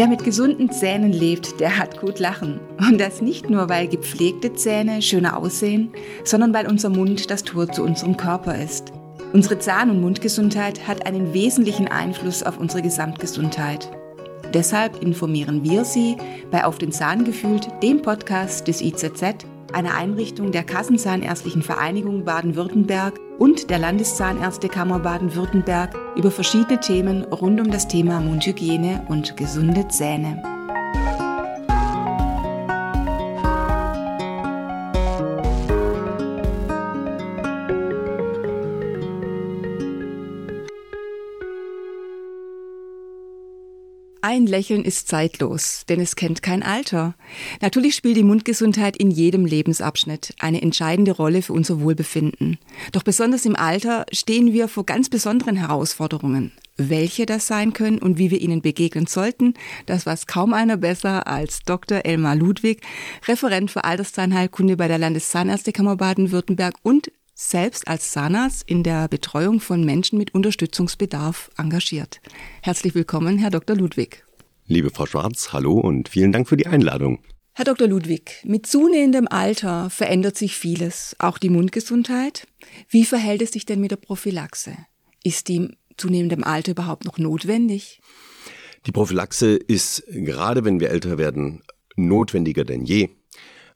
Wer mit gesunden Zähnen lebt, der hat gut lachen. Und das nicht nur, weil gepflegte Zähne schöner aussehen, sondern weil unser Mund das Tor zu unserem Körper ist. Unsere Zahn- und Mundgesundheit hat einen wesentlichen Einfluss auf unsere Gesamtgesundheit. Deshalb informieren wir Sie bei Auf den Zahn gefühlt, dem Podcast des IZZ, einer Einrichtung der Kassenzahnärztlichen Vereinigung Baden-Württemberg und der Landeszahnärztekammer Baden-Württemberg über verschiedene Themen rund um das Thema Mundhygiene und gesunde Zähne. Ein Lächeln ist zeitlos, denn es kennt kein Alter. Natürlich spielt die Mundgesundheit in jedem Lebensabschnitt eine entscheidende Rolle für unser Wohlbefinden. Doch besonders im Alter stehen wir vor ganz besonderen Herausforderungen. Welche das sein können und wie wir ihnen begegnen sollten, das weiß kaum einer besser als Dr. Elmar Ludwig, Referent für Alterszahnheilkunde bei der Landeszahnärztekammer Baden-Württemberg und selbst als Zahnarzt in der Betreuung von Menschen mit Unterstützungsbedarf engagiert. Herzlich willkommen, Herr Dr. Ludwig. Liebe Frau Schwarz, hallo und vielen Dank für die Einladung. Herr Dr. Ludwig, mit zunehmendem Alter verändert sich vieles, auch die Mundgesundheit. Wie verhält es sich denn mit der Prophylaxe? Ist die zunehmendem Alter überhaupt noch notwendig? Die Prophylaxe ist gerade wenn wir älter werden notwendiger denn je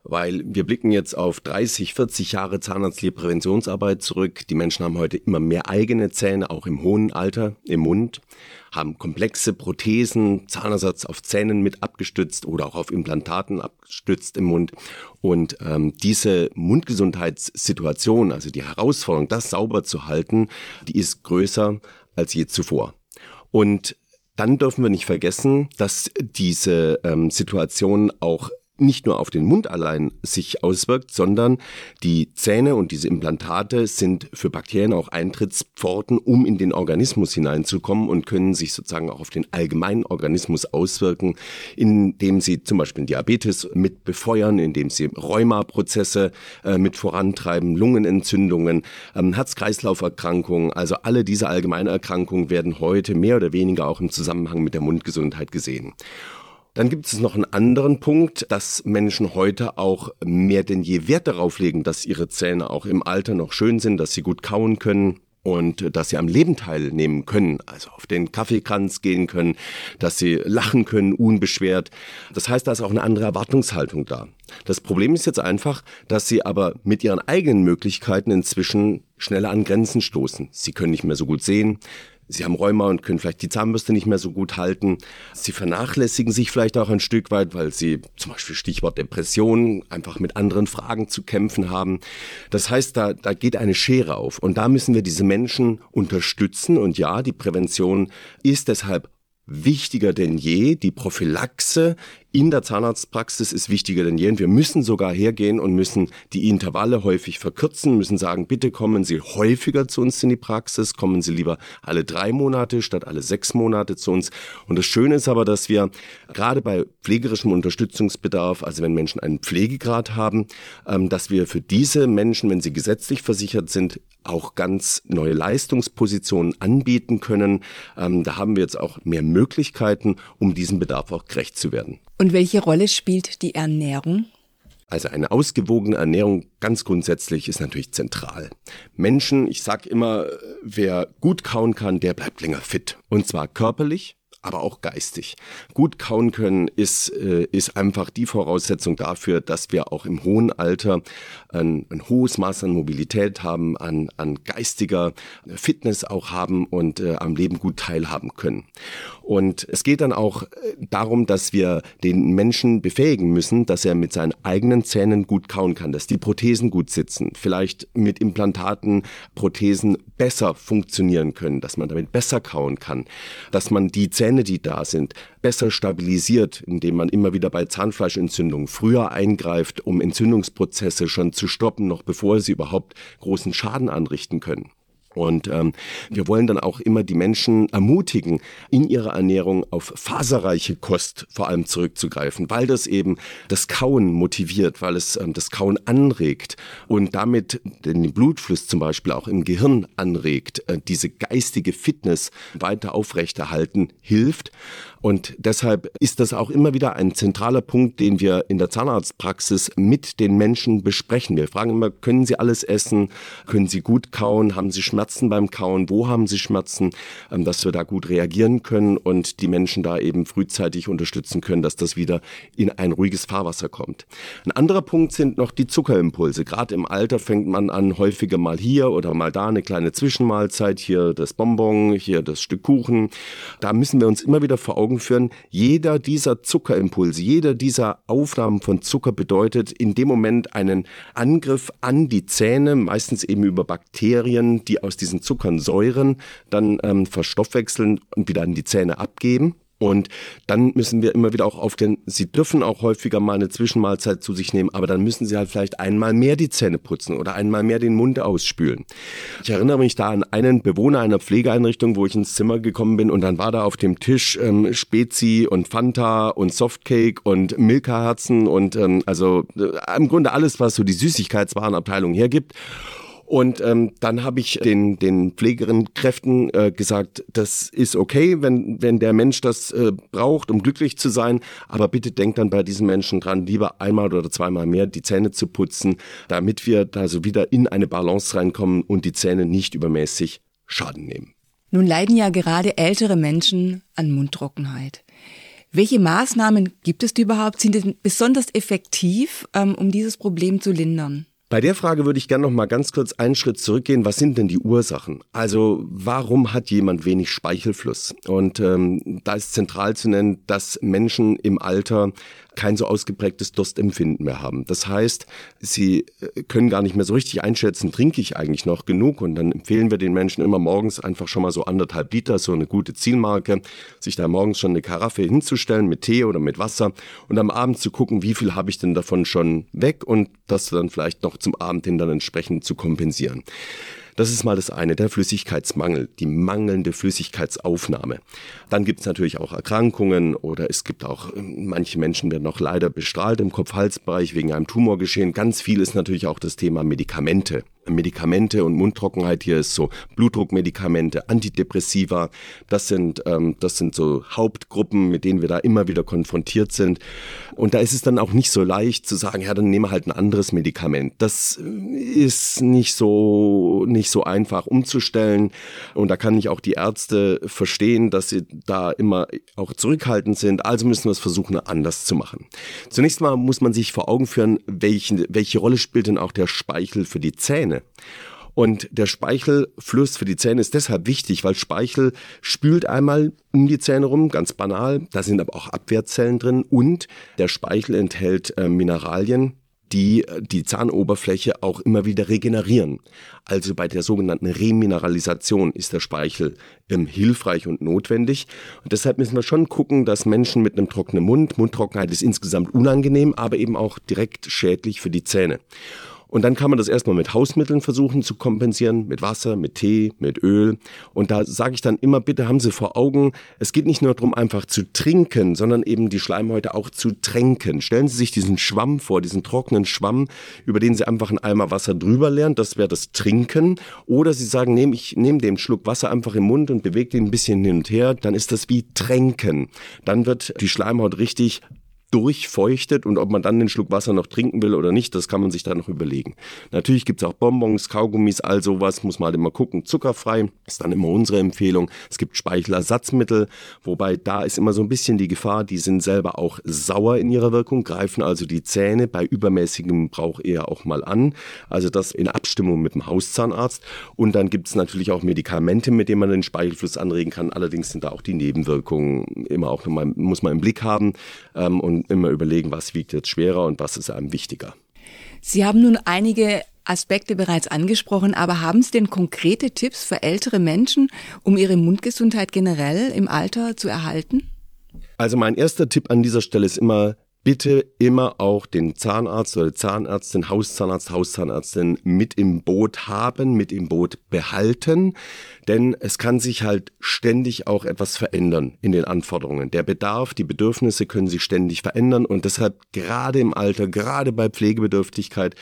weil wir blicken jetzt auf 30, 40 Jahre zahnarztliche Präventionsarbeit zurück. Die Menschen haben heute immer mehr eigene Zähne, auch im hohen Alter, im Mund, haben komplexe Prothesen, Zahnersatz auf Zähnen mit abgestützt oder auch auf Implantaten abgestützt im Mund. Und ähm, diese Mundgesundheitssituation, also die Herausforderung, das sauber zu halten, die ist größer als je zuvor. Und dann dürfen wir nicht vergessen, dass diese ähm, Situation auch nicht nur auf den Mund allein sich auswirkt, sondern die Zähne und diese Implantate sind für Bakterien auch Eintrittspforten, um in den Organismus hineinzukommen und können sich sozusagen auch auf den allgemeinen Organismus auswirken, indem sie zum Beispiel Diabetes mit befeuern, indem sie Rheumaprozesse äh, mit vorantreiben, Lungenentzündungen, ähm, Herz-Kreislauf-Erkrankungen, also alle diese allgemeinen Erkrankungen werden heute mehr oder weniger auch im Zusammenhang mit der Mundgesundheit gesehen. Dann gibt es noch einen anderen Punkt, dass Menschen heute auch mehr denn je Wert darauf legen, dass ihre Zähne auch im Alter noch schön sind, dass sie gut kauen können, und dass sie am Leben teilnehmen können, also auf den Kaffeekranz gehen können, dass sie lachen können, unbeschwert. Das heißt, da ist auch eine andere Erwartungshaltung da. Das Problem ist jetzt einfach, dass sie aber mit ihren eigenen Möglichkeiten inzwischen schneller an Grenzen stoßen. Sie können nicht mehr so gut sehen, Sie haben Rheuma und können vielleicht die Zahnbürste nicht mehr so gut halten. Sie vernachlässigen sich vielleicht auch ein Stück weit, weil sie zum Beispiel Stichwort Depression einfach mit anderen Fragen zu kämpfen haben. Das heißt, da, da geht eine Schere auf. Und da müssen wir diese Menschen unterstützen. Und ja, die Prävention ist deshalb wichtiger denn je. Die Prophylaxe in der Zahnarztpraxis ist wichtiger denn je. Wir müssen sogar hergehen und müssen die Intervalle häufig verkürzen, müssen sagen, bitte kommen Sie häufiger zu uns in die Praxis, kommen Sie lieber alle drei Monate statt alle sechs Monate zu uns. Und das Schöne ist aber, dass wir gerade bei pflegerischem Unterstützungsbedarf, also wenn Menschen einen Pflegegrad haben, ähm, dass wir für diese Menschen, wenn sie gesetzlich versichert sind, auch ganz neue Leistungspositionen anbieten können. Ähm, da haben wir jetzt auch mehr Möglichkeiten, um diesem Bedarf auch gerecht zu werden. Welche Rolle spielt die Ernährung? Also eine ausgewogene Ernährung ganz grundsätzlich ist natürlich zentral. Menschen, ich sage immer, wer gut kauen kann, der bleibt länger fit. Und zwar körperlich, aber auch geistig. Gut kauen können ist, äh, ist einfach die Voraussetzung dafür, dass wir auch im hohen Alter ein, ein hohes Maß an Mobilität haben, an, an geistiger Fitness auch haben und äh, am Leben gut teilhaben können. Und es geht dann auch äh, darum, dass wir den Menschen befähigen müssen, dass er mit seinen eigenen Zähnen gut kauen kann, dass die Prothesen gut sitzen, vielleicht mit Implantaten Prothesen besser funktionieren können, dass man damit besser kauen kann, dass man die Zähne Zähne, die da sind, besser stabilisiert, indem man immer wieder bei Zahnfleischentzündungen früher eingreift, um Entzündungsprozesse schon zu stoppen, noch bevor sie überhaupt großen Schaden anrichten können. Und ähm, wir wollen dann auch immer die Menschen ermutigen, in ihrer Ernährung auf faserreiche Kost vor allem zurückzugreifen, weil das eben das Kauen motiviert, weil es ähm, das Kauen anregt und damit den Blutfluss zum Beispiel auch im Gehirn anregt, äh, diese geistige Fitness weiter aufrechterhalten hilft. Und deshalb ist das auch immer wieder ein zentraler Punkt, den wir in der Zahnarztpraxis mit den Menschen besprechen. Wir fragen immer, können Sie alles essen? Können Sie gut kauen? Haben Sie Schmerzen beim Kauen? Wo haben Sie Schmerzen? Ähm, dass wir da gut reagieren können und die Menschen da eben frühzeitig unterstützen können, dass das wieder in ein ruhiges Fahrwasser kommt. Ein anderer Punkt sind noch die Zuckerimpulse. Gerade im Alter fängt man an, häufiger mal hier oder mal da eine kleine Zwischenmahlzeit, hier das Bonbon, hier das Stück Kuchen. Da müssen wir uns immer wieder vor Augen Augen führen, jeder dieser Zuckerimpulse, jeder dieser Aufnahmen von Zucker bedeutet in dem Moment einen Angriff an die Zähne, meistens eben über Bakterien, die aus diesen Zuckern säuren, dann ähm, verstoffwechseln und wieder an die Zähne abgeben. Und dann müssen wir immer wieder auch aufklären, Sie dürfen auch häufiger mal eine Zwischenmahlzeit zu sich nehmen, aber dann müssen Sie halt vielleicht einmal mehr die Zähne putzen oder einmal mehr den Mund ausspülen. Ich erinnere mich da an einen Bewohner einer Pflegeeinrichtung, wo ich ins Zimmer gekommen bin und dann war da auf dem Tisch ähm, Spezi und Fanta und Softcake und Milka-Herzen und ähm, also äh, im Grunde alles, was so die Süßigkeitswarenabteilung hergibt. Und ähm, dann habe ich den, den Pflegerinnenkräften äh, gesagt, das ist okay, wenn, wenn der Mensch das äh, braucht, um glücklich zu sein. Aber bitte denkt dann bei diesen Menschen dran, lieber einmal oder zweimal mehr die Zähne zu putzen, damit wir da so wieder in eine Balance reinkommen und die Zähne nicht übermäßig Schaden nehmen. Nun leiden ja gerade ältere Menschen an Mundtrockenheit. Welche Maßnahmen gibt es überhaupt? Sind es besonders effektiv, ähm, um dieses Problem zu lindern? Bei der Frage würde ich gerne noch mal ganz kurz einen Schritt zurückgehen. Was sind denn die Ursachen? Also warum hat jemand wenig Speichelfluss? Und ähm, da ist zentral zu nennen, dass Menschen im Alter kein so ausgeprägtes Durstempfinden mehr haben. Das heißt, sie äh, können gar nicht mehr so richtig einschätzen, trinke ich eigentlich noch genug? Und dann empfehlen wir den Menschen immer morgens einfach schon mal so anderthalb Liter, so eine gute Zielmarke, sich da morgens schon eine Karaffe hinzustellen mit Tee oder mit Wasser und am Abend zu gucken, wie viel habe ich denn davon schon weg und das dann vielleicht noch zum Abend hin dann entsprechend zu kompensieren. Das ist mal das eine, der Flüssigkeitsmangel, die mangelnde Flüssigkeitsaufnahme. Dann gibt es natürlich auch Erkrankungen oder es gibt auch, manche Menschen werden noch leider bestrahlt im Kopf-Hals-Bereich wegen einem Tumorgeschehen. Ganz viel ist natürlich auch das Thema Medikamente. Medikamente und Mundtrockenheit hier ist so Blutdruckmedikamente, Antidepressiva. Das sind ähm, das sind so Hauptgruppen, mit denen wir da immer wieder konfrontiert sind. Und da ist es dann auch nicht so leicht zu sagen, ja, dann nehmen wir halt ein anderes Medikament. Das ist nicht so nicht so einfach umzustellen. Und da kann ich auch die Ärzte verstehen, dass sie da immer auch zurückhaltend sind. Also müssen wir es versuchen, anders zu machen. Zunächst mal muss man sich vor Augen führen, welche, welche Rolle spielt denn auch der Speichel für die Zähne? Zähne. Und der Speichelfluss für die Zähne ist deshalb wichtig, weil Speichel spült einmal um die Zähne rum, ganz banal. Da sind aber auch Abwehrzellen drin und der Speichel enthält äh, Mineralien, die äh, die Zahnoberfläche auch immer wieder regenerieren. Also bei der sogenannten Remineralisation ist der Speichel ähm, hilfreich und notwendig. Und deshalb müssen wir schon gucken, dass Menschen mit einem trockenen Mund, Mundtrockenheit ist insgesamt unangenehm, aber eben auch direkt schädlich für die Zähne. Und dann kann man das erstmal mit Hausmitteln versuchen zu kompensieren, mit Wasser, mit Tee, mit Öl. Und da sage ich dann immer, bitte haben Sie vor Augen, es geht nicht nur darum, einfach zu trinken, sondern eben die Schleimhäute auch zu tränken. Stellen Sie sich diesen Schwamm vor, diesen trockenen Schwamm, über den Sie einfach einen Eimer Wasser drüber lernen, das wäre das Trinken. Oder Sie sagen, nehm, ich nehme den Schluck Wasser einfach im Mund und bewege den ein bisschen hin und her, dann ist das wie Tränken. Dann wird die Schleimhaut richtig durchfeuchtet und ob man dann den Schluck Wasser noch trinken will oder nicht, das kann man sich dann noch überlegen. Natürlich gibt es auch Bonbons, Kaugummis, all sowas, muss man halt immer gucken. Zuckerfrei ist dann immer unsere Empfehlung. Es gibt Speichelersatzmittel, wobei da ist immer so ein bisschen die Gefahr, die sind selber auch sauer in ihrer Wirkung, greifen also die Zähne bei übermäßigem Brauch eher auch mal an. Also das in Abstimmung mit dem Hauszahnarzt. Und dann gibt es natürlich auch Medikamente, mit denen man den Speichelfluss anregen kann. Allerdings sind da auch die Nebenwirkungen immer auch nochmal, muss man im Blick haben. Ähm, und immer überlegen, was wiegt jetzt schwerer und was ist einem wichtiger. Sie haben nun einige Aspekte bereits angesprochen, aber haben Sie denn konkrete Tipps für ältere Menschen, um ihre Mundgesundheit generell im Alter zu erhalten? Also mein erster Tipp an dieser Stelle ist immer, bitte immer auch den Zahnarzt oder Zahnärztin, Hauszahnarzt, Hauszahnärztin mit im Boot haben, mit im Boot behalten, denn es kann sich halt ständig auch etwas verändern in den Anforderungen. Der Bedarf, die Bedürfnisse können sich ständig verändern und deshalb gerade im Alter, gerade bei Pflegebedürftigkeit,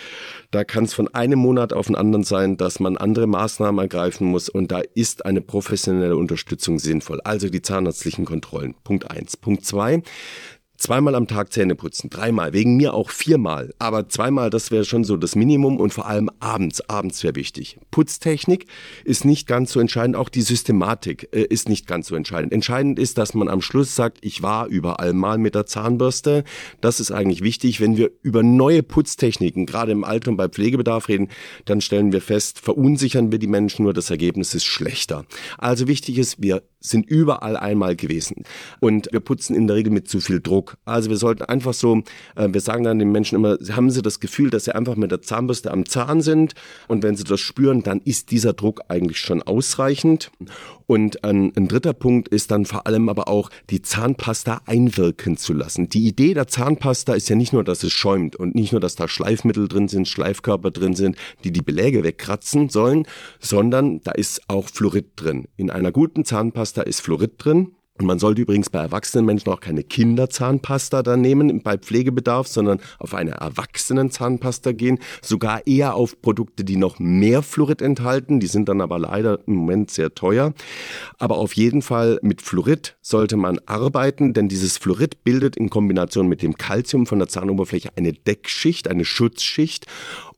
da kann es von einem Monat auf den anderen sein, dass man andere Maßnahmen ergreifen muss und da ist eine professionelle Unterstützung sinnvoll. Also die zahnärztlichen Kontrollen. Punkt eins. Punkt zwei zweimal am Tag Zähne putzen, dreimal, wegen mir auch viermal, aber zweimal, das wäre schon so das Minimum und vor allem abends, abends wäre wichtig. Putztechnik ist nicht ganz so entscheidend, auch die Systematik äh, ist nicht ganz so entscheidend. Entscheidend ist, dass man am Schluss sagt, ich war überall mal mit der Zahnbürste. Das ist eigentlich wichtig. Wenn wir über neue Putztechniken, gerade im Alter und bei Pflegebedarf reden, dann stellen wir fest, verunsichern wir die Menschen nur, das Ergebnis ist schlechter. Also wichtig ist, wir sind überall einmal gewesen. Und wir putzen in der Regel mit zu viel Druck. Also wir sollten einfach so, äh, wir sagen dann den Menschen immer, haben sie das Gefühl, dass sie einfach mit der Zahnbürste am Zahn sind. Und wenn sie das spüren, dann ist dieser Druck eigentlich schon ausreichend. Und ein, ein dritter Punkt ist dann vor allem aber auch, die Zahnpasta einwirken zu lassen. Die Idee der Zahnpasta ist ja nicht nur, dass es schäumt und nicht nur, dass da Schleifmittel drin sind, Schleifkörper drin sind, die die Beläge wegkratzen sollen, sondern da ist auch Fluorid drin. In einer guten Zahnpasta Zahnpasta ist Fluorid drin. Und man sollte übrigens bei erwachsenen Menschen auch keine Kinderzahnpasta da nehmen bei Pflegebedarf, sondern auf eine Erwachsenenzahnpasta gehen. Sogar eher auf Produkte, die noch mehr Fluorid enthalten. Die sind dann aber leider im Moment sehr teuer. Aber auf jeden Fall mit Fluorid sollte man arbeiten, denn dieses Fluorid bildet in Kombination mit dem Calcium von der Zahnoberfläche eine Deckschicht, eine Schutzschicht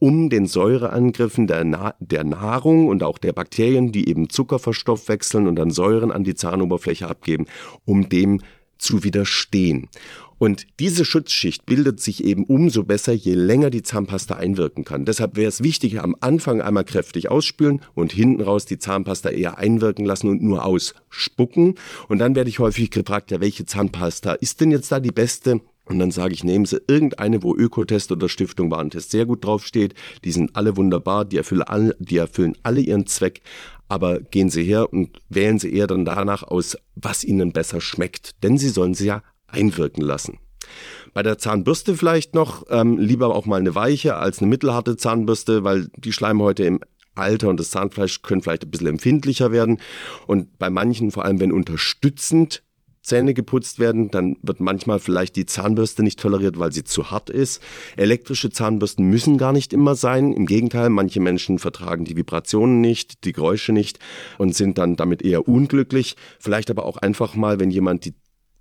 um den Säureangriffen der, Na der Nahrung und auch der Bakterien, die eben Zucker verstoffwechseln und dann Säuren an die Zahnoberfläche abgeben, um dem zu widerstehen. Und diese Schutzschicht bildet sich eben umso besser, je länger die Zahnpasta einwirken kann. Deshalb wäre es wichtig, am Anfang einmal kräftig ausspülen und hinten raus die Zahnpasta eher einwirken lassen und nur ausspucken. Und dann werde ich häufig gefragt, ja, welche Zahnpasta ist denn jetzt da die beste? Und dann sage ich, nehmen Sie irgendeine, wo Ökotest oder Stiftung Warentest sehr gut draufsteht. Die sind alle wunderbar, die erfüllen alle, die erfüllen alle ihren Zweck. Aber gehen Sie her und wählen Sie eher dann danach aus, was Ihnen besser schmeckt. Denn Sie sollen sie ja einwirken lassen. Bei der Zahnbürste vielleicht noch, ähm, lieber auch mal eine weiche als eine mittelharte Zahnbürste, weil die Schleimhäute im Alter und das Zahnfleisch können vielleicht ein bisschen empfindlicher werden. Und bei manchen, vor allem wenn unterstützend Zähne geputzt werden, dann wird manchmal vielleicht die Zahnbürste nicht toleriert, weil sie zu hart ist. Elektrische Zahnbürsten müssen gar nicht immer sein. Im Gegenteil, manche Menschen vertragen die Vibrationen nicht, die Geräusche nicht und sind dann damit eher unglücklich. Vielleicht aber auch einfach mal, wenn jemand die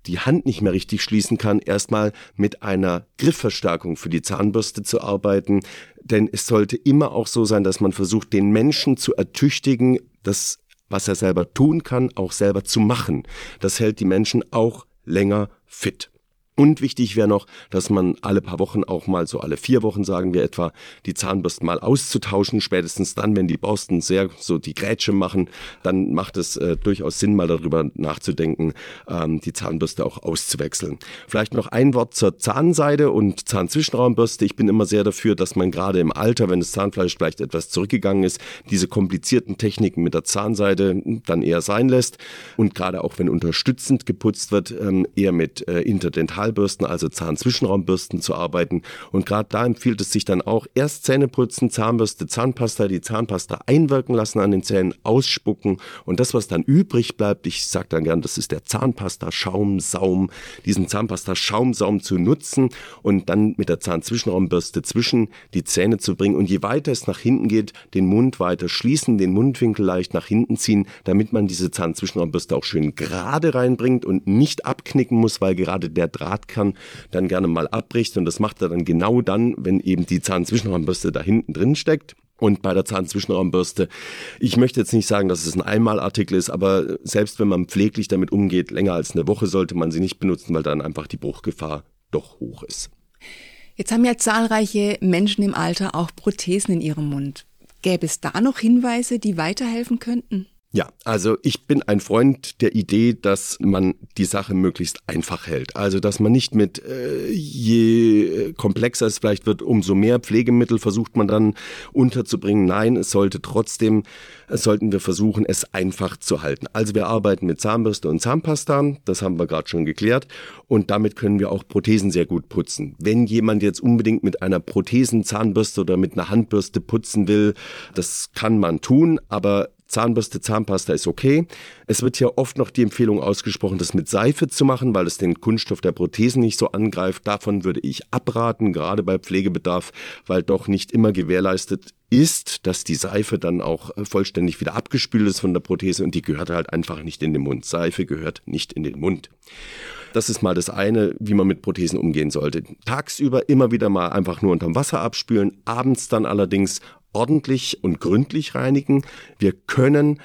die Hand nicht mehr richtig schließen kann, erstmal mit einer Griffverstärkung für die Zahnbürste zu arbeiten. Denn es sollte immer auch so sein, dass man versucht, den Menschen zu ertüchtigen, das was er selber tun kann, auch selber zu machen. Das hält die Menschen auch länger fit. Und wichtig wäre noch, dass man alle paar Wochen auch mal so alle vier Wochen sagen wir etwa, die Zahnbürsten mal auszutauschen. Spätestens dann, wenn die Borsten sehr so die Grätsche machen, dann macht es äh, durchaus Sinn, mal darüber nachzudenken, ähm, die Zahnbürste auch auszuwechseln. Vielleicht noch ein Wort zur Zahnseide und Zahnzwischenraumbürste. Ich bin immer sehr dafür, dass man gerade im Alter, wenn das Zahnfleisch vielleicht etwas zurückgegangen ist, diese komplizierten Techniken mit der Zahnseide dann eher sein lässt und gerade auch wenn unterstützend geputzt wird, ähm, eher mit äh, interdental Frontalbürsten, also Zahnzwischenraumbürsten zu arbeiten. Und gerade da empfiehlt es sich dann auch erst Zähne putzen, Zahnbürste, Zahnpasta, die Zahnpasta einwirken lassen an den Zähnen, ausspucken. Und das, was dann übrig bleibt, ich sage dann gern, das ist der Zahnpasta-Schaumsaum, diesen Zahnpasta-Schaumsaum zu nutzen und dann mit der Zahnzwischenraumbürste zwischen die Zähne zu bringen. Und je weiter es nach hinten geht, den Mund weiter schließen, den Mundwinkel leicht nach hinten ziehen, damit man diese Zahnzwischenraumbürste auch schön gerade reinbringt und nicht abknicken muss, weil gerade der Draht Drahtkern dann gerne mal abbricht. Und das macht er dann genau dann, wenn eben die Zahnzwischenraumbürste da hinten drin steckt. Und bei der Zahnzwischenraumbürste, ich möchte jetzt nicht sagen, dass es ein Einmalartikel ist, aber selbst wenn man pfleglich damit umgeht, länger als eine Woche sollte man sie nicht benutzen, weil dann einfach die Bruchgefahr doch hoch ist. Jetzt haben ja zahlreiche Menschen im Alter auch Prothesen in ihrem Mund. Gäbe es da noch Hinweise, die weiterhelfen könnten? Ja, also ich bin ein Freund der Idee, dass man die Sache möglichst einfach hält. Also dass man nicht mit äh, je komplexer es vielleicht wird, umso mehr Pflegemittel versucht man dann unterzubringen. Nein, es sollte trotzdem, es sollten wir versuchen, es einfach zu halten. Also wir arbeiten mit Zahnbürste und Zahnpasta, das haben wir gerade schon geklärt. Und damit können wir auch Prothesen sehr gut putzen. Wenn jemand jetzt unbedingt mit einer Prothesenzahnbürste oder mit einer Handbürste putzen will, das kann man tun, aber Zahnbürste, Zahnpasta ist okay. Es wird hier oft noch die Empfehlung ausgesprochen, das mit Seife zu machen, weil es den Kunststoff der Prothesen nicht so angreift. Davon würde ich abraten, gerade bei Pflegebedarf, weil doch nicht immer gewährleistet ist, dass die Seife dann auch äh, vollständig wieder abgespült ist von der Prothese und die gehört halt einfach nicht in den Mund. Seife gehört nicht in den Mund. Das ist mal das eine, wie man mit Prothesen umgehen sollte. Tagsüber immer wieder mal einfach nur unterm Wasser abspülen, abends dann allerdings ordentlich und gründlich reinigen. Wir können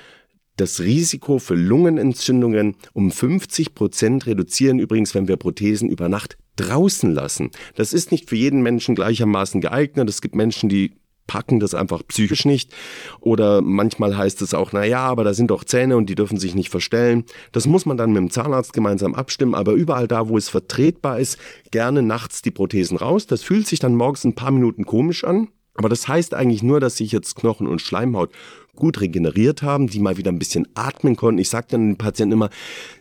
das Risiko für Lungenentzündungen um 50 Prozent reduzieren, übrigens, wenn wir Prothesen über Nacht draußen lassen. Das ist nicht für jeden Menschen gleichermaßen geeignet. Es gibt Menschen, die packen das einfach psychisch nicht. Oder manchmal heißt es auch, na ja, aber da sind doch Zähne und die dürfen sich nicht verstellen. Das muss man dann mit dem Zahnarzt gemeinsam abstimmen. Aber überall da, wo es vertretbar ist, gerne nachts die Prothesen raus. Das fühlt sich dann morgens ein paar Minuten komisch an. Aber das heißt eigentlich nur, dass sich jetzt Knochen und Schleimhaut gut regeneriert haben, die mal wieder ein bisschen atmen konnten. Ich sage dann den Patienten immer,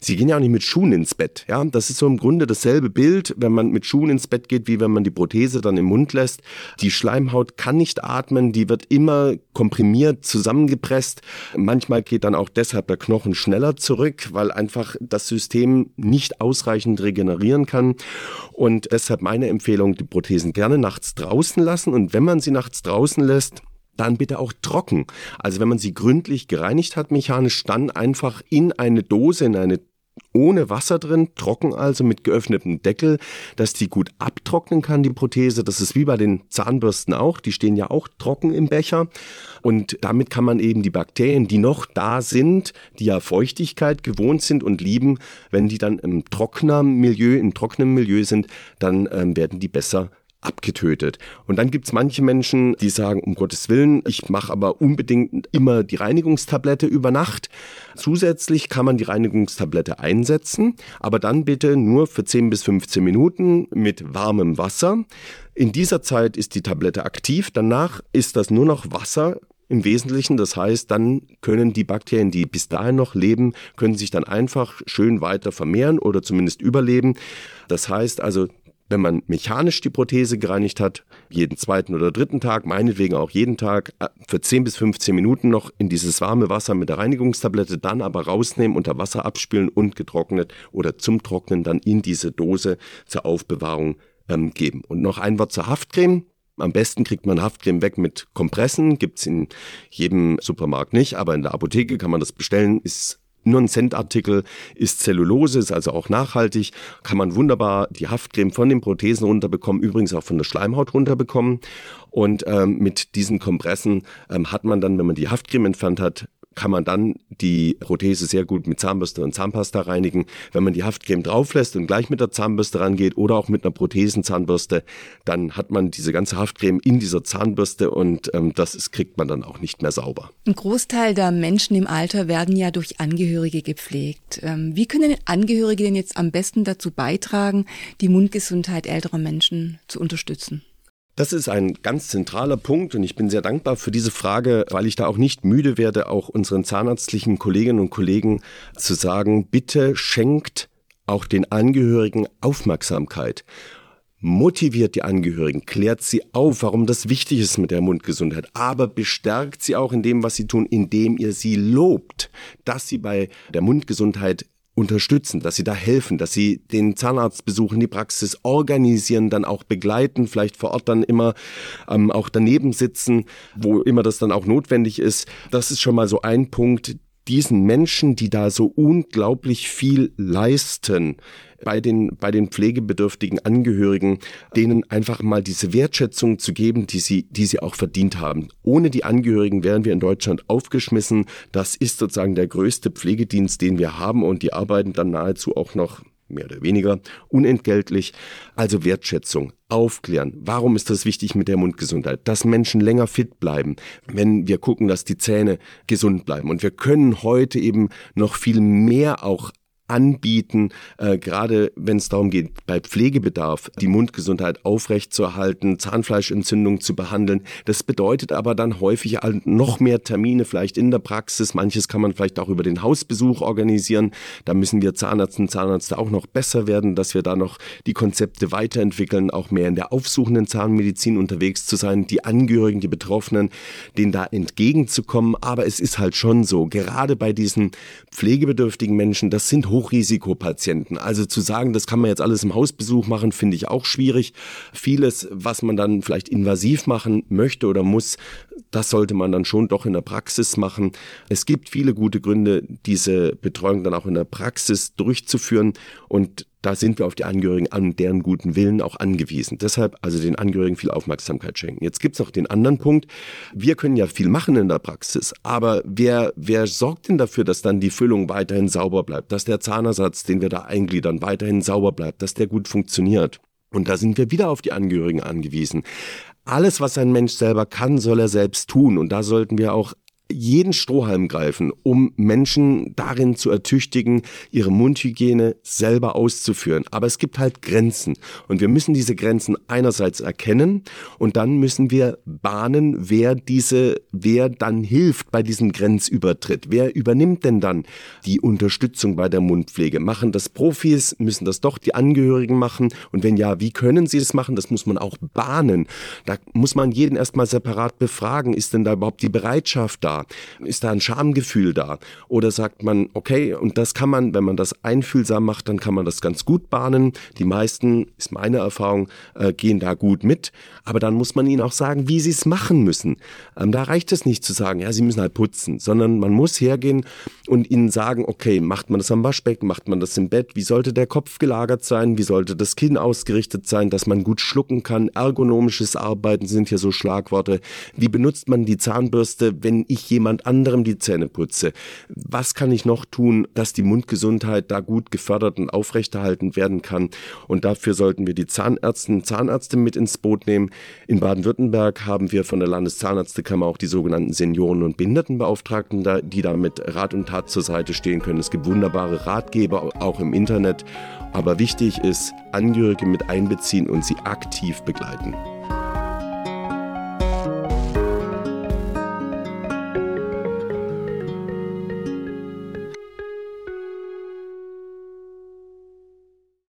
sie gehen ja auch nicht mit Schuhen ins Bett. Ja, das ist so im Grunde dasselbe Bild, wenn man mit Schuhen ins Bett geht, wie wenn man die Prothese dann im Mund lässt. Die Schleimhaut kann nicht atmen, die wird immer komprimiert, zusammengepresst. Manchmal geht dann auch deshalb der Knochen schneller zurück, weil einfach das System nicht ausreichend regenerieren kann. Und deshalb meine Empfehlung, die Prothesen gerne nachts draußen lassen. Und wenn man sie nachts draußen lässt, dann bitte auch trocken. Also wenn man sie gründlich gereinigt hat mechanisch, dann einfach in eine Dose, in eine ohne Wasser drin, trocken also mit geöffnetem Deckel, dass die gut abtrocknen kann, die Prothese. Das ist wie bei den Zahnbürsten auch. Die stehen ja auch trocken im Becher. Und damit kann man eben die Bakterien, die noch da sind, die ja Feuchtigkeit gewohnt sind und lieben, wenn die dann im trockenen Milieu, im trockenen Milieu sind, dann ähm, werden die besser abgetötet. Und dann gibt's manche Menschen, die sagen, um Gottes Willen, ich mache aber unbedingt immer die Reinigungstablette über Nacht. Zusätzlich kann man die Reinigungstablette einsetzen, aber dann bitte nur für 10 bis 15 Minuten mit warmem Wasser. In dieser Zeit ist die Tablette aktiv, danach ist das nur noch Wasser im Wesentlichen. Das heißt, dann können die Bakterien, die bis dahin noch leben, können sich dann einfach schön weiter vermehren oder zumindest überleben. Das heißt also, wenn man mechanisch die Prothese gereinigt hat, jeden zweiten oder dritten Tag, meinetwegen auch jeden Tag, äh, für 10 bis 15 Minuten noch in dieses warme Wasser mit der Reinigungstablette, dann aber rausnehmen, unter Wasser abspülen und getrocknet oder zum Trocknen dann in diese Dose zur Aufbewahrung ähm, geben. Und noch ein Wort zur Haftcreme. Am besten kriegt man Haftcreme weg mit Kompressen, gibt's in jedem Supermarkt nicht, aber in der Apotheke kann man das bestellen, ist nur ein Centartikel ist Zellulose, ist also auch nachhaltig, kann man wunderbar die Haftcreme von den Prothesen runterbekommen, übrigens auch von der Schleimhaut runterbekommen. Und ähm, mit diesen Kompressen ähm, hat man dann, wenn man die Haftcreme entfernt hat, kann man dann die Prothese sehr gut mit Zahnbürste und Zahnpasta reinigen. Wenn man die Haftcreme drauflässt und gleich mit der Zahnbürste rangeht oder auch mit einer Prothesenzahnbürste, dann hat man diese ganze Haftcreme in dieser Zahnbürste und ähm, das ist, kriegt man dann auch nicht mehr sauber. Ein Großteil der Menschen im Alter werden ja durch Angehörige gepflegt. Ähm, wie können Angehörige denn jetzt am besten dazu beitragen, die Mundgesundheit älterer Menschen zu unterstützen? Das ist ein ganz zentraler Punkt und ich bin sehr dankbar für diese Frage, weil ich da auch nicht müde werde, auch unseren zahnärztlichen Kolleginnen und Kollegen zu sagen, bitte schenkt auch den Angehörigen Aufmerksamkeit. Motiviert die Angehörigen, klärt sie auf, warum das wichtig ist mit der Mundgesundheit, aber bestärkt sie auch in dem, was sie tun, indem ihr sie lobt, dass sie bei der Mundgesundheit unterstützen, dass sie da helfen, dass sie den Zahnarzt besuchen, die Praxis organisieren, dann auch begleiten, vielleicht vor Ort dann immer ähm, auch daneben sitzen, wo immer das dann auch notwendig ist. Das ist schon mal so ein Punkt, diesen Menschen, die da so unglaublich viel leisten, bei den, bei den pflegebedürftigen Angehörigen, denen einfach mal diese Wertschätzung zu geben, die sie, die sie auch verdient haben. Ohne die Angehörigen wären wir in Deutschland aufgeschmissen. Das ist sozusagen der größte Pflegedienst, den wir haben und die arbeiten dann nahezu auch noch mehr oder weniger, unentgeltlich. Also Wertschätzung, aufklären. Warum ist das wichtig mit der Mundgesundheit? Dass Menschen länger fit bleiben, wenn wir gucken, dass die Zähne gesund bleiben. Und wir können heute eben noch viel mehr auch anbieten, äh, gerade wenn es darum geht, bei Pflegebedarf die Mundgesundheit aufrechtzuerhalten, Zahnfleischentzündung zu behandeln. Das bedeutet aber dann häufig noch mehr Termine vielleicht in der Praxis. Manches kann man vielleicht auch über den Hausbesuch organisieren. Da müssen wir Zahnärzte und Zahnärzte auch noch besser werden, dass wir da noch die Konzepte weiterentwickeln, auch mehr in der aufsuchenden Zahnmedizin unterwegs zu sein, die Angehörigen, die Betroffenen, denen da entgegenzukommen. Aber es ist halt schon so, gerade bei diesen pflegebedürftigen Menschen, das sind Hochrisikopatienten. Also zu sagen, das kann man jetzt alles im Hausbesuch machen, finde ich auch schwierig. Vieles, was man dann vielleicht invasiv machen möchte oder muss, das sollte man dann schon doch in der Praxis machen. Es gibt viele gute Gründe, diese Betreuung dann auch in der Praxis durchzuführen und da sind wir auf die Angehörigen an deren guten Willen auch angewiesen. Deshalb also den Angehörigen viel Aufmerksamkeit schenken. Jetzt gibt's noch den anderen Punkt. Wir können ja viel machen in der Praxis, aber wer, wer sorgt denn dafür, dass dann die Füllung weiterhin sauber bleibt, dass der Zahnersatz, den wir da eingliedern, weiterhin sauber bleibt, dass der gut funktioniert? Und da sind wir wieder auf die Angehörigen angewiesen. Alles, was ein Mensch selber kann, soll er selbst tun. Und da sollten wir auch jeden Strohhalm greifen, um Menschen darin zu ertüchtigen, ihre Mundhygiene selber auszuführen. Aber es gibt halt Grenzen. Und wir müssen diese Grenzen einerseits erkennen und dann müssen wir bahnen, wer diese, wer dann hilft bei diesem Grenzübertritt. Wer übernimmt denn dann die Unterstützung bei der Mundpflege? Machen das Profis? Müssen das doch die Angehörigen machen? Und wenn ja, wie können sie das machen? Das muss man auch bahnen. Da muss man jeden erstmal separat befragen. Ist denn da überhaupt die Bereitschaft da? Ist da ein Schamgefühl da? Oder sagt man, okay, und das kann man, wenn man das einfühlsam macht, dann kann man das ganz gut bahnen. Die meisten, ist meine Erfahrung, äh, gehen da gut mit. Aber dann muss man ihnen auch sagen, wie sie es machen müssen. Ähm, da reicht es nicht zu sagen, ja, sie müssen halt putzen, sondern man muss hergehen und ihnen sagen, okay, macht man das am Waschbecken, macht man das im Bett, wie sollte der Kopf gelagert sein, wie sollte das Kinn ausgerichtet sein, dass man gut schlucken kann, ergonomisches Arbeiten sind hier so Schlagworte. Wie benutzt man die Zahnbürste, wenn jemand anderem die Zähne putze? Was kann ich noch tun, dass die Mundgesundheit da gut gefördert und aufrechterhalten werden kann? Und dafür sollten wir die Zahnärzte und Zahnärzte mit ins Boot nehmen. In Baden-Württemberg haben wir von der Landeszahnärztekammer auch die sogenannten Senioren- und Behindertenbeauftragten, die da mit Rat und Tat zur Seite stehen können. Es gibt wunderbare Ratgeber auch im Internet. Aber wichtig ist, Angehörige mit einbeziehen und sie aktiv begleiten.